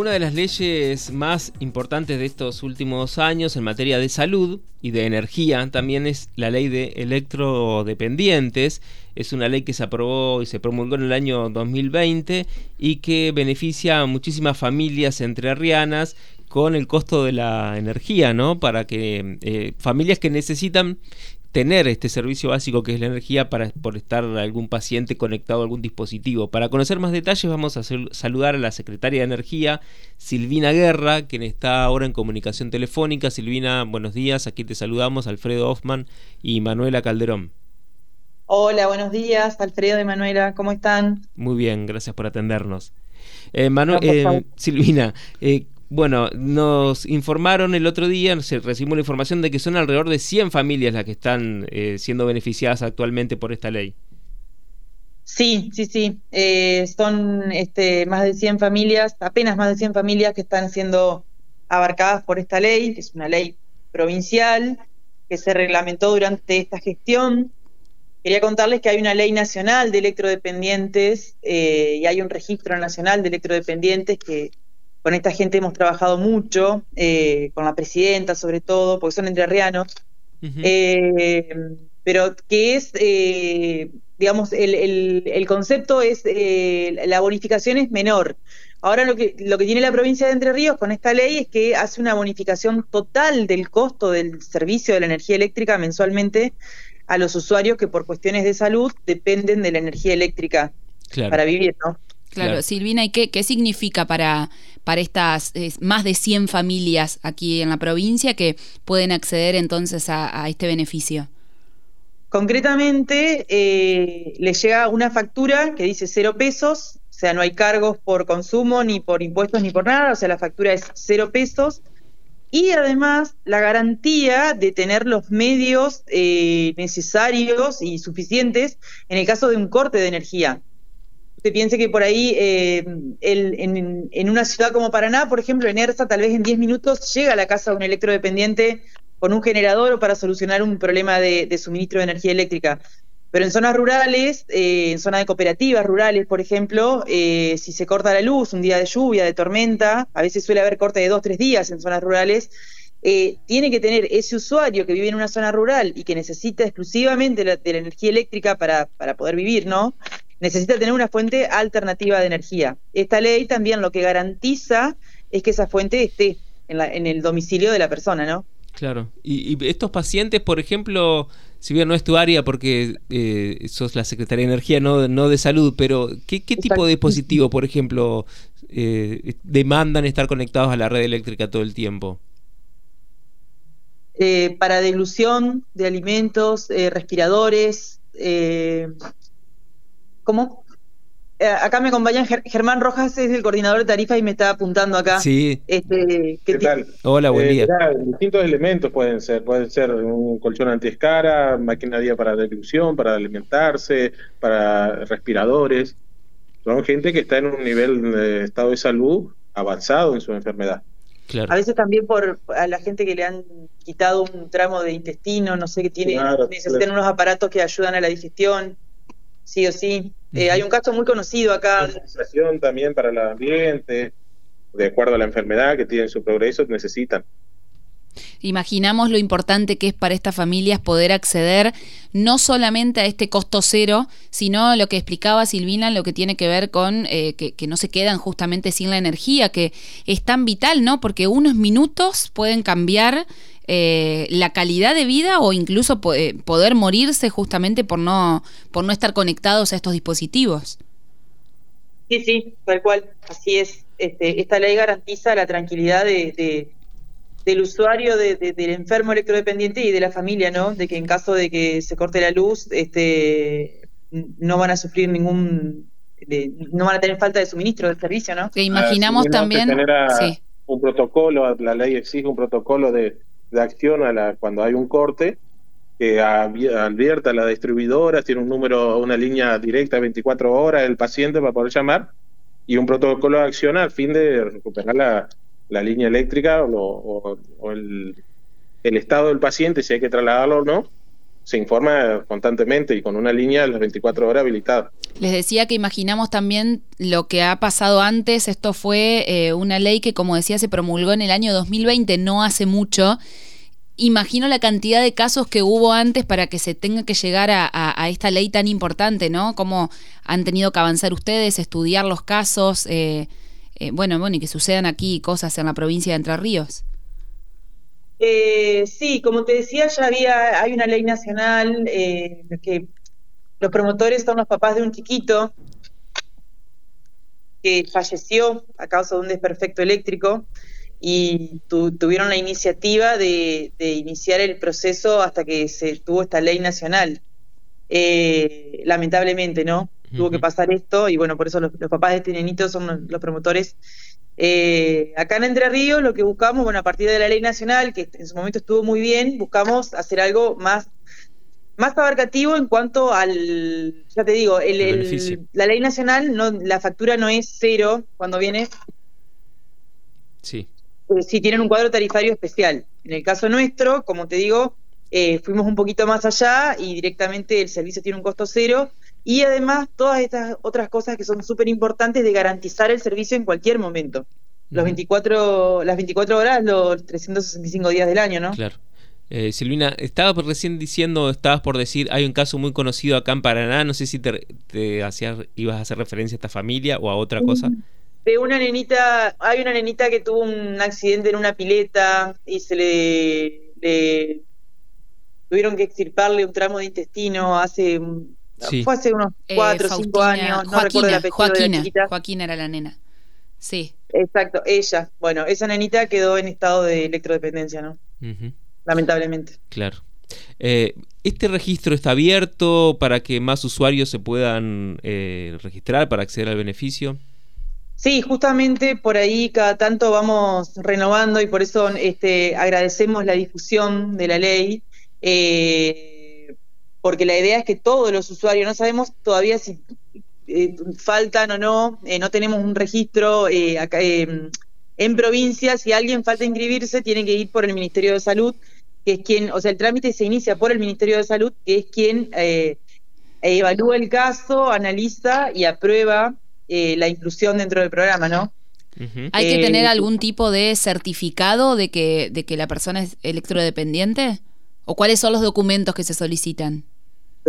una de las leyes más importantes de estos últimos años en materia de salud y de energía también es la ley de electrodependientes. Es una ley que se aprobó y se promulgó en el año 2020 y que beneficia a muchísimas familias entrerrianas con el costo de la energía, ¿no? Para que eh, familias que necesitan tener este servicio básico que es la energía para por estar algún paciente conectado a algún dispositivo. Para conocer más detalles vamos a saludar a la secretaria de Energía, Silvina Guerra, quien está ahora en comunicación telefónica. Silvina, buenos días, aquí te saludamos, Alfredo Hoffman y Manuela Calderón. Hola, buenos días, Alfredo y Manuela, ¿cómo están? Muy bien, gracias por atendernos. Eh, eh Silvina, eh, bueno, nos informaron el otro día, recibimos la información de que son alrededor de 100 familias las que están eh, siendo beneficiadas actualmente por esta ley. Sí, sí, sí. Eh, son este, más de 100 familias, apenas más de 100 familias que están siendo abarcadas por esta ley, que es una ley provincial que se reglamentó durante esta gestión. Quería contarles que hay una ley nacional de electrodependientes eh, y hay un registro nacional de electrodependientes que con esta gente hemos trabajado mucho, eh, con la presidenta sobre todo, porque son entrerrianos, eh, pero que es, eh, digamos, el, concepto es, la bonificación es menor. Ahora lo que, lo que tiene la provincia de Entre Ríos con esta ley es que hace una bonificación total del costo del servicio de la energía eléctrica mensualmente a los usuarios que por cuestiones de salud dependen de la energía eléctrica para vivir, ¿no? Claro, Silvina, ¿y qué, qué significa para, para estas más de 100 familias aquí en la provincia que pueden acceder entonces a, este beneficio? Concretamente, eh, les llega una factura que dice cero pesos, o sea, no hay cargos por consumo, ni por impuestos, ni por nada, o sea, la factura es cero pesos. Y además la garantía de tener los medios eh, necesarios y suficientes en el caso de un corte de energía usted piense que por ahí eh, en, una ciudad como Paraná, por ejemplo, en ERSA, tal vez en 10 minutos llega a la casa de un electrodependiente con un generador o para solucionar un problema de, suministro de energía eléctrica. Pero en zonas rurales, eh, en zonas de cooperativas rurales, por ejemplo, eh, si se corta la luz, un día de lluvia, de tormenta, a veces suele haber corte de dos, tres días en zonas rurales, tiene que tener ese usuario que vive en una zona rural y que necesita exclusivamente de la energía eléctrica para, para poder vivir, ¿no? Necesita tener una fuente alternativa de energía. Esta ley también lo que garantiza es que esa fuente esté en, el domicilio de la persona, ¿no? Claro. Y, estos pacientes, por ejemplo, si bien no es tu área porque eh, sos la Secretaría de Energía, no, no de salud, pero ¿qué, tipo de dispositivo, por ejemplo, eh, demandan estar conectados a la red eléctrica todo el tiempo? Eh, para dilución de alimentos, respiradores, ¿Cómo? Eh, acá me acompaña Germán Rojas, es el coordinador de tarifa y me está apuntando acá. Sí. Este, ¿Qué, tal? Hola, buen día. distintos elementos pueden ser. Pueden ser un colchón antiescara, maquinaria para dilución, para alimentarse, para respiradores. Son gente que está en un nivel de estado de salud avanzado en su enfermedad. Claro. A veces también por a la gente que le han quitado un tramo de intestino, no sé, qué tiene, necesitan unos aparatos que ayudan a la digestión sí o sí. Eh, hay un caso muy conocido acá. La también para el ambiente, de acuerdo a la enfermedad que tienen su progreso, necesitan. Imaginamos lo importante que es para estas familias poder acceder no solamente a este costo cero, sino lo que explicaba Silvina, lo que tiene que ver con eh, que, que, no se quedan justamente sin la energía, que es tan vital, ¿no? Porque unos minutos pueden cambiar eh, la calidad de vida o incluso eh, poder morirse justamente por no, por no estar conectados a estos dispositivos. Sí, sí, tal cual, así es. Este, esta ley garantiza la tranquilidad de, del usuario, del enfermo electrodependiente y de la familia, ¿no? De que en caso de que se corte la luz, este, no van a sufrir ningún, no van a tener falta de suministro del servicio, ¿no? Que imaginamos ah, también, un protocolo, la ley exige un protocolo de de acción a la, cuando hay un corte, que advierta a la distribuidora, tiene un número, una línea directa 24 horas el paciente para poder llamar y un protocolo de acción al fin de recuperar la, la línea eléctrica o, el, el, estado del paciente, si hay que trasladarlo o no, se informa constantemente y con una línea de las 24 horas habilitada. Les decía que imaginamos también lo que ha pasado antes. Esto fue eh, una ley que, como decía, se promulgó en el año 2020, no hace mucho. Imagino la cantidad de casos que hubo antes para que se tenga que llegar a, esta ley tan importante, ¿no? Cómo han tenido que avanzar ustedes, estudiar los casos, eh, eh, bueno, bueno, y que sucedan aquí cosas en la provincia de Entre Ríos. Eh, sí, como te decía, ya había, hay una ley nacional eh, que los promotores son los papás de un chiquito que falleció a causa de un desperfecto eléctrico y tuvieron la iniciativa de, iniciar el proceso hasta que se tuvo esta ley nacional. Eh, lamentablemente, ¿no? Tuvo que pasar esto y bueno, por eso los, los papás de este nenito son los promotores eh, acá en Entre Ríos lo que buscamos, bueno, a partir de la ley nacional, que en su momento estuvo muy bien, buscamos hacer algo más, más abarcativo en cuanto al, ya te digo, la ley nacional, no, la factura no es cero cuando viene. Sí. Eh, si tienen un cuadro tarifario especial. En el caso nuestro, como te digo, eh, fuimos un poquito más allá y directamente el servicio tiene un costo cero y además todas estas otras cosas que son súper importantes de garantizar el servicio en cualquier momento. Los 24, las 24 horas, los 365 días del año, ¿no? Claro. Eh, Silvina, estabas recién diciendo, estabas por decir, hay un caso muy conocido acá en Paraná, no sé si te, hacías, ibas a hacer referencia a esta familia o a otra cosa. De una nenita, hay una nenita que tuvo un accidente en una pileta y se le tuvieron que extirparle un tramo de intestino hace fue hace unos eh, cuatro o cinco años, no recuerdo el apellido Joaquina, de Joaquina era la nena. Sí. Exacto, ella. Bueno, esa nenita quedó en estado de electrodependencia, ¿no? Lamentablemente. Claro. Eh, ¿Este registro está abierto para que más usuarios se puedan eh, registrar para acceder al beneficio? Sí, justamente por ahí cada tanto vamos renovando y por eso este, agradecemos la difusión de la ley. Eh, porque la idea es que todos los usuarios, no sabemos todavía si eh, faltan o no, eh, no tenemos un registro eh, acá en provincia, si alguien falta inscribirse, tiene que ir por el Ministerio de Salud, que es quien, o sea, el trámite se inicia por el Ministerio de Salud, que es quien evalúa el caso, analiza y aprueba la inclusión dentro del programa, ¿no? ¿Hay que tener algún tipo de certificado de que, de que la persona es electrodependiente? ¿O cuáles son los documentos que se solicitan?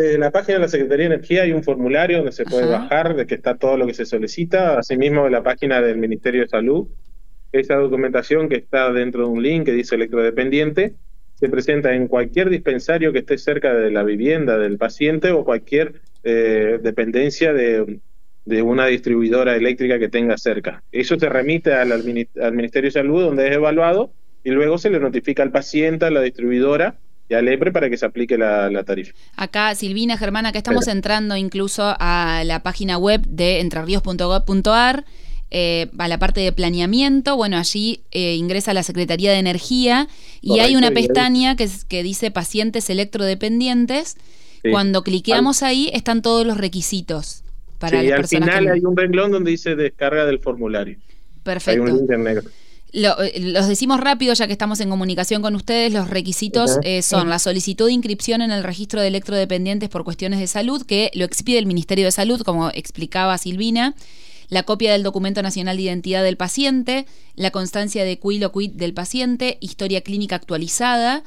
En la página de la Secretaría de Energía hay un formulario donde se puede bajar, de que está todo lo que se solicita. Asimismo, en la página del Ministerio de Salud, esa documentación que está dentro de un link que dice electrodependiente, se presenta en cualquier dispensario que esté cerca de la vivienda del paciente o cualquier eh, dependencia de, una distribuidora eléctrica que tenga cerca. Eso se remite al, al Ministerio de Salud, donde es evaluado, y luego se le notifica al paciente, a la distribuidora, y a LEPRE para que se aplique la, tarifa. Acá, Silvina, Germana, acá estamos entrando incluso a la página web de entrerríos.gov.ar, eh, a la parte de planeamiento, bueno, allí eh, ingresa la Secretaría de Energía y hay una pestaña que, que dice pacientes electrodependientes. Cuando cliqueamos ahí están todos los requisitos para sí, y al final hay un renglón donde dice descarga del formulario. Perfecto. Hay un link en negro. Eh, los decimos rápido ya que estamos en comunicación con ustedes. Los requisitos eh, son la solicitud de inscripción en el registro de electrodependientes por cuestiones de salud, que lo expide el Ministerio de Salud, como explicaba Silvina, la copia del documento nacional de identidad del paciente, la constancia de quid o quid del paciente, historia clínica actualizada,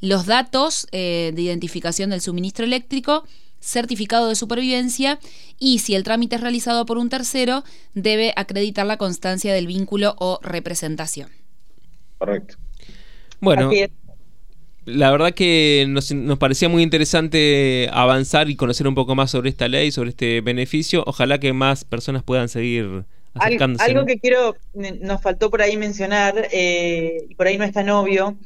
los datos eh, de identificación del suministro eléctrico certificado de supervivencia y si el trámite es realizado por un tercero, debe acreditar la constancia del vínculo o representación. Correcto. Bueno, la verdad que nos, parecía muy interesante avanzar y conocer un poco más sobre esta ley, sobre este beneficio. Ojalá que más personas puedan seguir acercándose. Algo que quiero, nos faltó por ahí mencionar, eh, y por ahí no es tan obvio,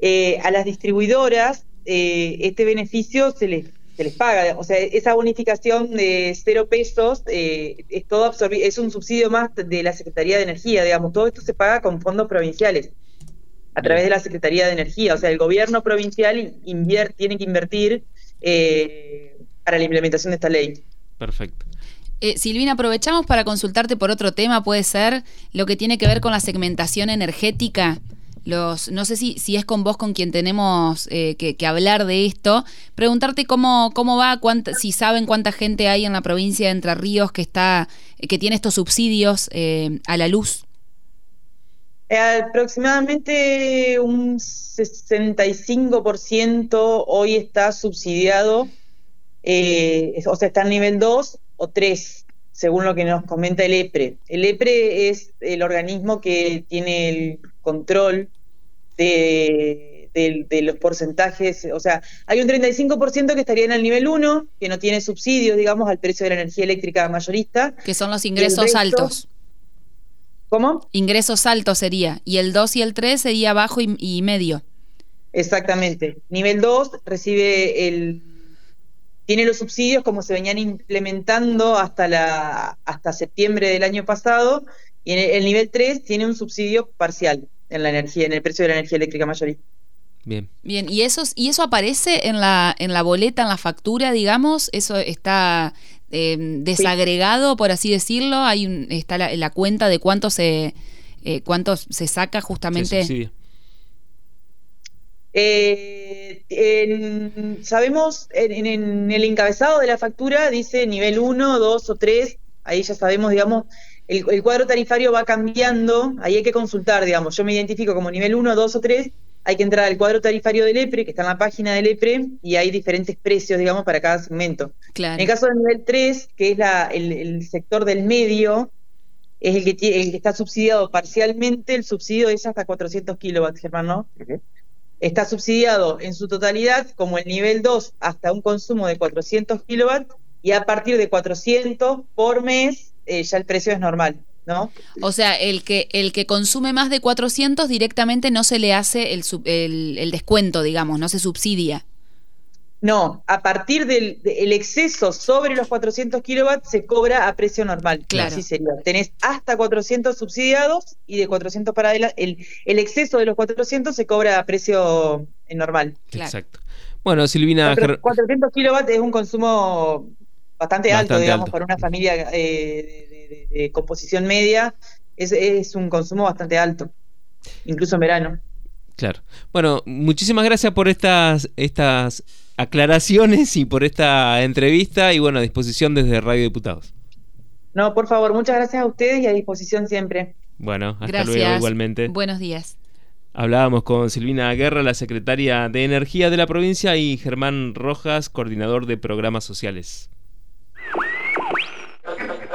eh, a las distribuidoras eh, este beneficio se les se les paga. O sea, esa bonificación de cero pesos eh, es todo es un subsidio más de la Secretaría de Energía, digamos. Todo esto se paga con fondos provinciales a través de la Secretaría de Energía. O sea, el gobierno provincial tiene que invertir eh, para la implementación de esta ley. Perfecto. Eh, Silvina, aprovechamos para consultarte por otro tema, puede ser lo que tiene que ver con la segmentación energética los, no sé si, es con vos con quien tenemos eh, que, hablar de esto, preguntarte cómo, cómo va, si saben cuánta gente hay en la provincia de Entre Ríos que está, que tiene estos subsidios eh, a la luz. aproximadamente un 65% hoy está subsidiado, o sea, está en nivel 2 o 3 según lo que nos comenta el EPRE. El EPRE es el organismo que tiene el control de, los porcentajes, o sea, hay un 35% que estaría en el nivel 1, que no tiene subsidios, digamos, al precio de la energía eléctrica mayorista. Que son los ingresos altos. ¿Cómo? Ingresos altos sería, y el 2 y el 3 sería bajo y, y medio. Exactamente. Nivel 2 recibe el tiene los subsidios como se venían implementando hasta, la, hasta septiembre del año pasado, y en el, nivel 3 tiene un subsidio parcial en la energía, en el precio de la energía eléctrica mayorista. Bien. Bien, ¿y eso, y eso aparece en la, en la boleta, en la factura, digamos? ¿Eso está eh, desagregado, por así decirlo? Hay un, está la, la cuenta de cuánto se, eh, cuánto se saca justamente. Eh, sabemos, en, el encabezado de la factura dice nivel 1, 2 o 3, ahí ya sabemos, digamos, el, cuadro tarifario va cambiando, ahí hay que consultar, digamos, yo me identifico como nivel 1, 2 o 3, hay que entrar al cuadro tarifario del EPRE, que está en la página del EPRE, y hay diferentes precios, digamos, para cada segmento. En el caso del nivel 3, que es la, el, sector del medio, es el que, el que está subsidiado parcialmente, el subsidio es hasta 400 kilowatts, Germán, ¿no? está subsidiado en su totalidad como el nivel 2 hasta un consumo de 400 kilowatts y a partir de 400 por mes eh, ya el precio es normal. ¿No? O sea, el que el que consume más de 400 directamente no se le hace el, el, el descuento, digamos, no se subsidia. No, a partir del exceso sobre los 400 kilowatts se cobra a precio normal. Claro. Así sería. Tenés hasta 400 subsidiados y de 400 para adelante. El, el exceso de los 400 se cobra a precio eh, normal. Exacto. Bueno, Silvina. 400 kilowatts es un consumo bastante, alto, digamos, para una familia eh, de, composición media. Es, es un consumo bastante alto, incluso en verano. Claro. Bueno, muchísimas gracias por estas, estas aclaraciones y por esta entrevista y bueno, a disposición desde Radio Diputados. No, por favor, muchas gracias a ustedes y a disposición siempre. Bueno, hasta luego igualmente. Buenos días. Hablábamos con Silvina Guerra, la secretaria de Energía de la provincia, y Germán Rojas, coordinador de programas sociales.